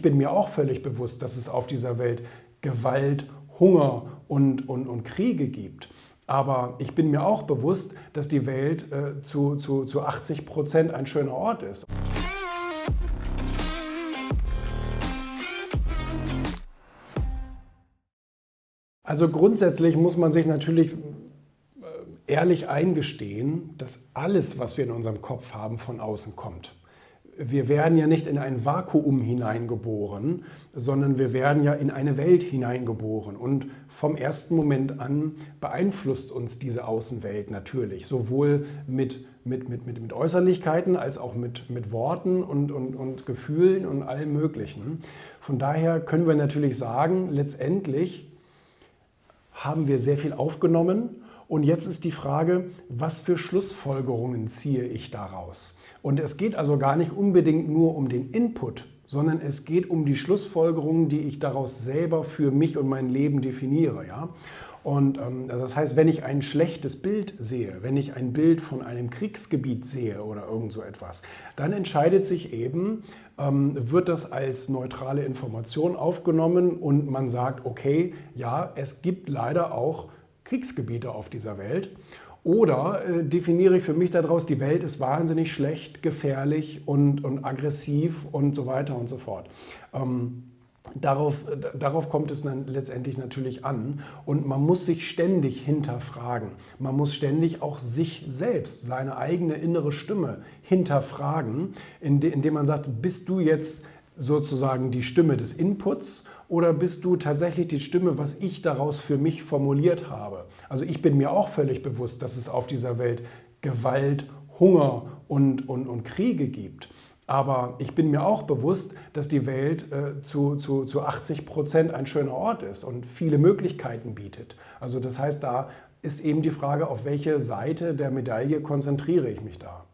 ich bin mir auch völlig bewusst, dass es auf dieser Welt Gewalt, Hunger und, und, und Kriege gibt. Aber ich bin mir auch bewusst, dass die Welt äh, zu, zu, zu 80 Prozent ein schöner Ort ist. Also grundsätzlich muss man sich natürlich äh, ehrlich eingestehen, dass alles, was wir in unserem Kopf haben, von außen kommt. Wir werden ja nicht in ein Vakuum hineingeboren, sondern wir werden ja in eine Welt hineingeboren. Und vom ersten Moment an beeinflusst uns diese Außenwelt natürlich, sowohl mit, mit, mit, mit, mit Äußerlichkeiten als auch mit, mit Worten und, und, und Gefühlen und allem Möglichen. Von daher können wir natürlich sagen, letztendlich haben wir sehr viel aufgenommen. Und jetzt ist die Frage, was für Schlussfolgerungen ziehe ich daraus? Und es geht also gar nicht unbedingt nur um den Input, sondern es geht um die Schlussfolgerungen, die ich daraus selber für mich und mein Leben definiere. Ja? Und ähm, das heißt, wenn ich ein schlechtes Bild sehe, wenn ich ein Bild von einem Kriegsgebiet sehe oder irgend so etwas, dann entscheidet sich eben, ähm, wird das als neutrale Information aufgenommen und man sagt, okay, ja, es gibt leider auch Kriegsgebiete auf dieser Welt. Oder äh, definiere ich für mich daraus, die Welt ist wahnsinnig schlecht, gefährlich und, und aggressiv und so weiter und so fort. Ähm, Darauf, darauf, kommt es dann letztendlich natürlich an. Und man muss sich ständig hinterfragen. Man muss ständig auch sich selbst, seine eigene innere Stimme hinterfragen, indem man sagt, bist du jetzt sozusagen die Stimme des Inputs oder bist du tatsächlich die Stimme, was ich daraus für mich formuliert habe? Also ich bin mir auch völlig bewusst, dass es auf dieser Welt Gewalt, Hunger und, und, und Kriege gibt. Aber ich bin mir auch bewusst, dass die Welt äh, zu, zu, zu 80 Prozent ein schöner Ort ist und viele Möglichkeiten bietet. Also das heißt, da ist eben die Frage, auf welche Seite der Medaille konzentriere ich mich da.